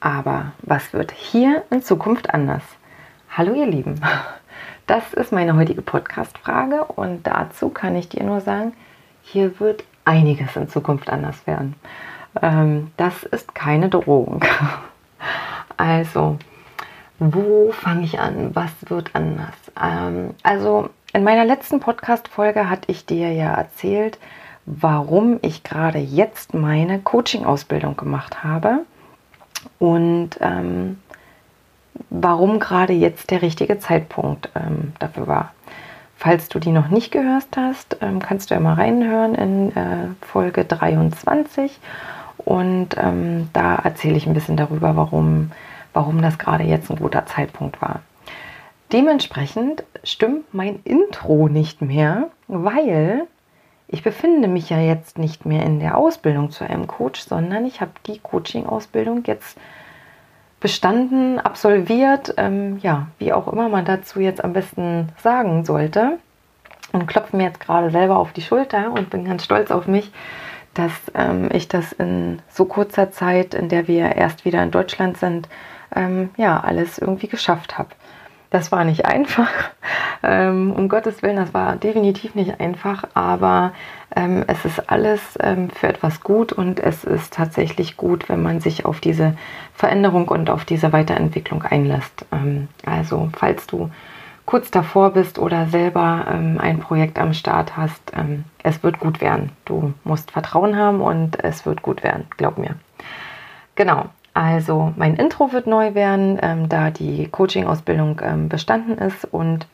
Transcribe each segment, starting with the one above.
aber was wird hier in Zukunft anders? Hallo ihr Lieben, das ist meine heutige Podcast-Frage und dazu kann ich dir nur sagen, hier wird einiges in Zukunft anders werden. Ähm, das ist keine Drohung. Also, wo fange ich an? Was wird anders? Ähm, also, in meiner letzten Podcast-Folge hatte ich dir ja erzählt, warum ich gerade jetzt meine Coaching-Ausbildung gemacht habe und ähm, warum gerade jetzt der richtige Zeitpunkt ähm, dafür war. Falls du die noch nicht gehört hast, ähm, kannst du ja mal reinhören in äh, Folge 23 und ähm, da erzähle ich ein bisschen darüber, warum, warum das gerade jetzt ein guter Zeitpunkt war. Dementsprechend stimmt mein Intro nicht mehr, weil ich befinde mich ja jetzt nicht mehr in der Ausbildung zu einem Coach, sondern ich habe die Coaching-Ausbildung jetzt bestanden, absolviert, ähm, ja, wie auch immer man dazu jetzt am besten sagen sollte. Und klopfe mir jetzt gerade selber auf die Schulter und bin ganz stolz auf mich, dass ähm, ich das in so kurzer Zeit, in der wir erst wieder in Deutschland sind, ähm, ja, alles irgendwie geschafft habe. Das war nicht einfach, ähm, um Gottes Willen, das war definitiv nicht einfach, aber ähm, es ist alles ähm, für etwas gut und es ist tatsächlich gut, wenn man sich auf diese Veränderung und auf diese Weiterentwicklung einlässt. Ähm, also falls du kurz davor bist oder selber ähm, ein Projekt am Start hast, ähm, es wird gut werden. Du musst Vertrauen haben und es wird gut werden, glaub mir. Genau, also mein Intro wird neu werden, ähm, da die Coaching-Ausbildung ähm, bestanden ist und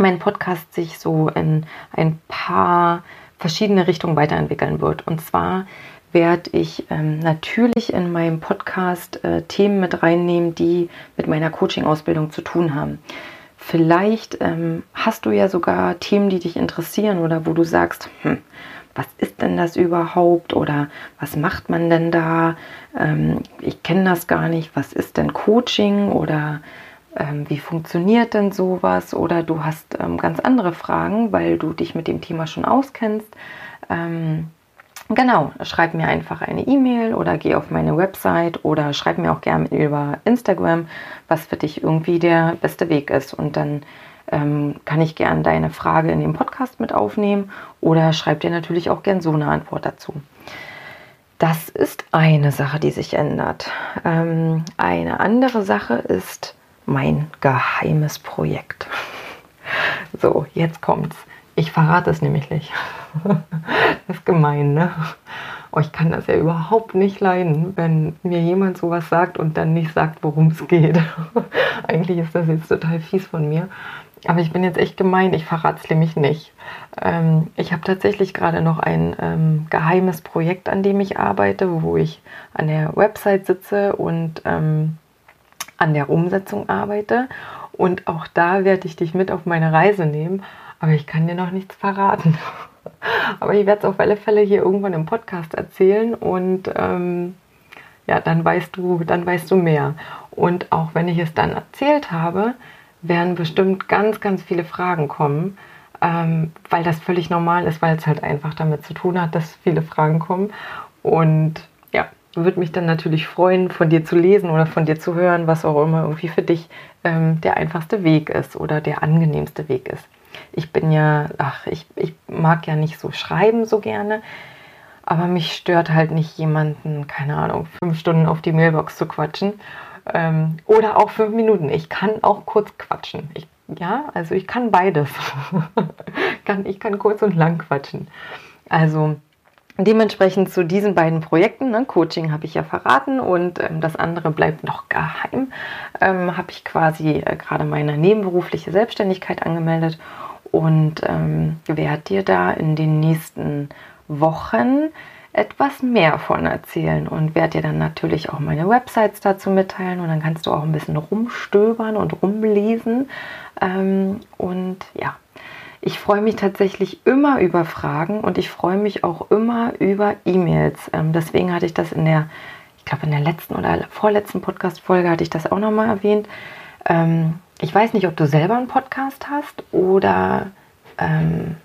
mein Podcast sich so in ein paar verschiedene Richtungen weiterentwickeln wird. Und zwar werde ich ähm, natürlich in meinem Podcast äh, Themen mit reinnehmen, die mit meiner Coaching-Ausbildung zu tun haben. Vielleicht ähm, hast du ja sogar Themen, die dich interessieren oder wo du sagst, hm, was ist denn das überhaupt oder was macht man denn da? Ähm, ich kenne das gar nicht. Was ist denn Coaching oder ähm, wie funktioniert denn sowas? Oder du hast ähm, ganz andere Fragen, weil du dich mit dem Thema schon auskennst. Ähm, genau, schreib mir einfach eine E-Mail oder geh auf meine Website oder schreib mir auch gerne über Instagram, was für dich irgendwie der beste Weg ist. Und dann ähm, kann ich gern deine Frage in den Podcast mit aufnehmen oder schreib dir natürlich auch gern so eine Antwort dazu. Das ist eine Sache, die sich ändert. Ähm, eine andere Sache ist mein geheimes Projekt. So, jetzt kommt's. Ich verrate es nämlich nicht. Das ist gemein, ne? Oh, ich kann das ja überhaupt nicht leiden, wenn mir jemand sowas sagt und dann nicht sagt, worum es geht. Eigentlich ist das jetzt total fies von mir. Aber ich bin jetzt echt gemein, ich verrate es nämlich nicht. Ähm, ich habe tatsächlich gerade noch ein ähm, geheimes Projekt, an dem ich arbeite, wo ich an der Website sitze und ähm, an der Umsetzung arbeite. Und auch da werde ich dich mit auf meine Reise nehmen. Aber ich kann dir noch nichts verraten. aber ich werde es auf alle Fälle hier irgendwann im Podcast erzählen und ähm, ja, dann weißt du, dann weißt du mehr. Und auch wenn ich es dann erzählt habe, werden bestimmt ganz, ganz viele Fragen kommen, ähm, weil das völlig normal ist, weil es halt einfach damit zu tun hat, dass viele Fragen kommen. Und würde mich dann natürlich freuen, von dir zu lesen oder von dir zu hören, was auch immer irgendwie für dich ähm, der einfachste Weg ist oder der angenehmste Weg ist. Ich bin ja, ach, ich, ich mag ja nicht so schreiben so gerne, aber mich stört halt nicht jemanden, keine Ahnung, fünf Stunden auf die Mailbox zu quatschen. Ähm, oder auch fünf Minuten. Ich kann auch kurz quatschen. Ich, ja, also ich kann beides. ich kann kurz und lang quatschen. Also dementsprechend zu diesen beiden Projekten, ne, Coaching habe ich ja verraten und ähm, das andere bleibt noch geheim, ähm, habe ich quasi äh, gerade meine nebenberufliche Selbstständigkeit angemeldet und ähm, werde dir da in den nächsten Wochen etwas mehr von erzählen und werde dir dann natürlich auch meine Websites dazu mitteilen und dann kannst du auch ein bisschen rumstöbern und rumlesen. Ähm, und ja, ich freue mich tatsächlich immer über Fragen und ich freue mich auch immer über E-Mails. Ähm, deswegen hatte ich das in der, ich glaube in der letzten oder vorletzten Podcast-Folge hatte ich das auch nochmal erwähnt. Ähm, ich weiß nicht, ob du selber einen Podcast hast oder ähm,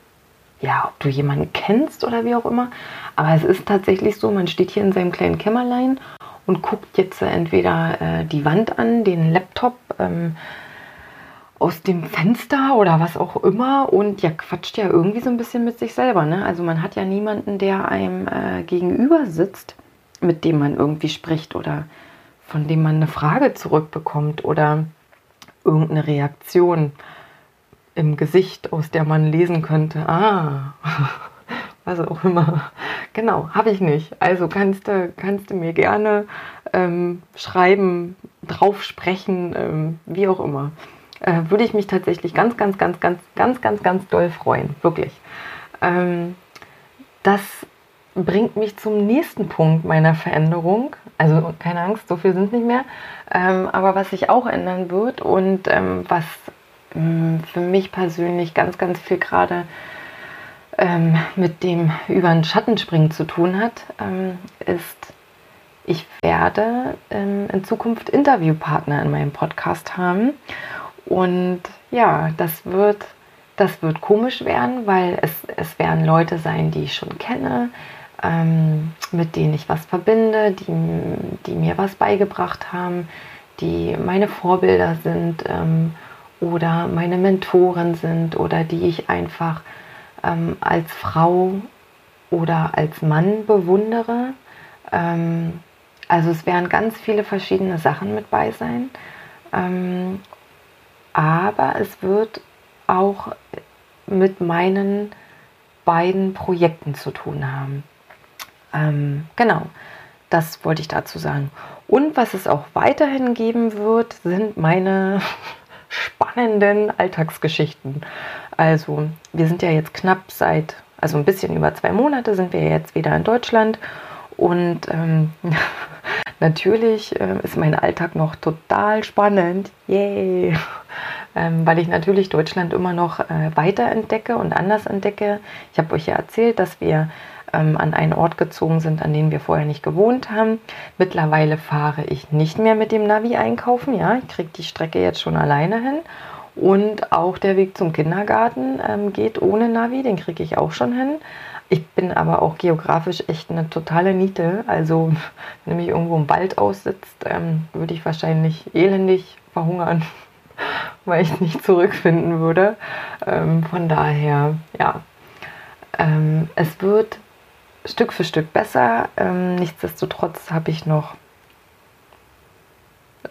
ja, ob du jemanden kennst oder wie auch immer. Aber es ist tatsächlich so, man steht hier in seinem kleinen Kämmerlein und guckt jetzt entweder äh, die Wand an, den Laptop ähm, aus dem Fenster oder was auch immer und ja, quatscht ja irgendwie so ein bisschen mit sich selber. Ne? Also man hat ja niemanden, der einem äh, gegenüber sitzt, mit dem man irgendwie spricht oder von dem man eine Frage zurückbekommt oder irgendeine Reaktion im Gesicht, aus der man lesen könnte, ah, was auch immer. Genau, habe ich nicht. Also kannst du, kannst du mir gerne ähm, schreiben, drauf sprechen, ähm, wie auch immer. Äh, würde ich mich tatsächlich ganz, ganz, ganz, ganz, ganz, ganz, ganz doll freuen. Wirklich. Ähm, das bringt mich zum nächsten Punkt meiner Veränderung. Also keine Angst, so viel sind nicht mehr. Ähm, aber was sich auch ändern wird und ähm, was ähm, für mich persönlich ganz, ganz viel gerade ähm, mit dem über den Schatten springen zu tun hat, ähm, ist, ich werde ähm, in Zukunft Interviewpartner in meinem Podcast haben. Und ja, das wird, das wird komisch werden, weil es, es werden Leute sein, die ich schon kenne, ähm, mit denen ich was verbinde, die, die mir was beigebracht haben, die meine Vorbilder sind ähm, oder meine Mentoren sind oder die ich einfach ähm, als Frau oder als Mann bewundere. Ähm, also es werden ganz viele verschiedene Sachen mit bei sein. Aber es wird auch mit meinen beiden Projekten zu tun haben. Ähm, genau, das wollte ich dazu sagen. Und was es auch weiterhin geben wird, sind meine spannenden Alltagsgeschichten. Also wir sind ja jetzt knapp seit, also ein bisschen über zwei Monate sind wir jetzt wieder in Deutschland und ähm, natürlich äh, ist mein Alltag noch total spannend. Yay! Ähm, weil ich natürlich Deutschland immer noch äh, weiter entdecke und anders entdecke. Ich habe euch ja erzählt, dass wir ähm, an einen Ort gezogen sind, an dem wir vorher nicht gewohnt haben. Mittlerweile fahre ich nicht mehr mit dem Navi einkaufen. Ja, ich kriege die Strecke jetzt schon alleine hin. Und auch der Weg zum Kindergarten ähm, geht ohne Navi, den kriege ich auch schon hin. Ich bin aber auch geografisch echt eine totale Niete. Also, wenn mich irgendwo im Wald aussitzt, ähm, würde ich wahrscheinlich elendig verhungern, weil ich nicht zurückfinden würde. Ähm, von daher, ja, ähm, es wird Stück für Stück besser. Ähm, nichtsdestotrotz habe ich noch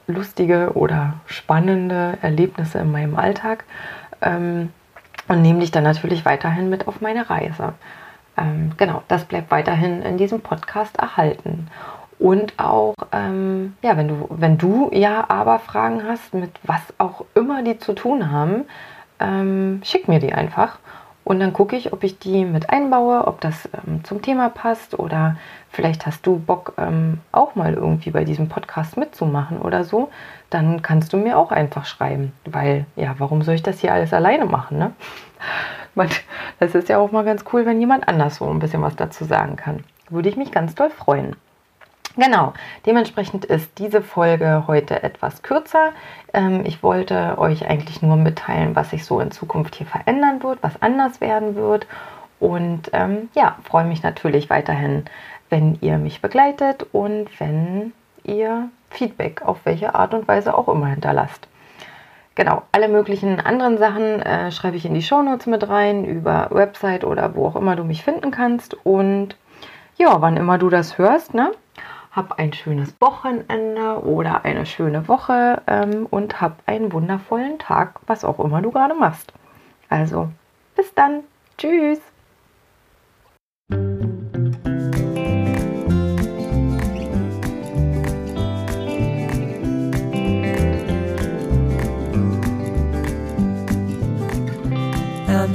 lustige oder spannende Erlebnisse in meinem Alltag ähm, und nehme dich dann natürlich weiterhin mit auf meine Reise. Ähm, genau, das bleibt weiterhin in diesem Podcast erhalten. Und auch, ähm, ja, wenn du, wenn du ja aber Fragen hast, mit was auch immer die zu tun haben, ähm, schick mir die einfach. Und dann gucke ich, ob ich die mit einbaue, ob das ähm, zum Thema passt oder vielleicht hast du Bock, ähm, auch mal irgendwie bei diesem Podcast mitzumachen oder so. Dann kannst du mir auch einfach schreiben, weil ja, warum soll ich das hier alles alleine machen? Ne? Das ist ja auch mal ganz cool, wenn jemand anders so ein bisschen was dazu sagen kann. Würde ich mich ganz doll freuen. Genau, dementsprechend ist diese Folge heute etwas kürzer. Ähm, ich wollte euch eigentlich nur mitteilen, was sich so in Zukunft hier verändern wird, was anders werden wird. Und ähm, ja, freue mich natürlich weiterhin, wenn ihr mich begleitet und wenn ihr Feedback auf welche Art und Weise auch immer hinterlasst. Genau, alle möglichen anderen Sachen äh, schreibe ich in die Shownotes mit rein, über Website oder wo auch immer du mich finden kannst. Und ja, wann immer du das hörst, ne? hab ein schönes Wochenende oder eine schöne Woche ähm, und hab einen wundervollen Tag, was auch immer du gerade machst. Also, bis dann. Tschüss.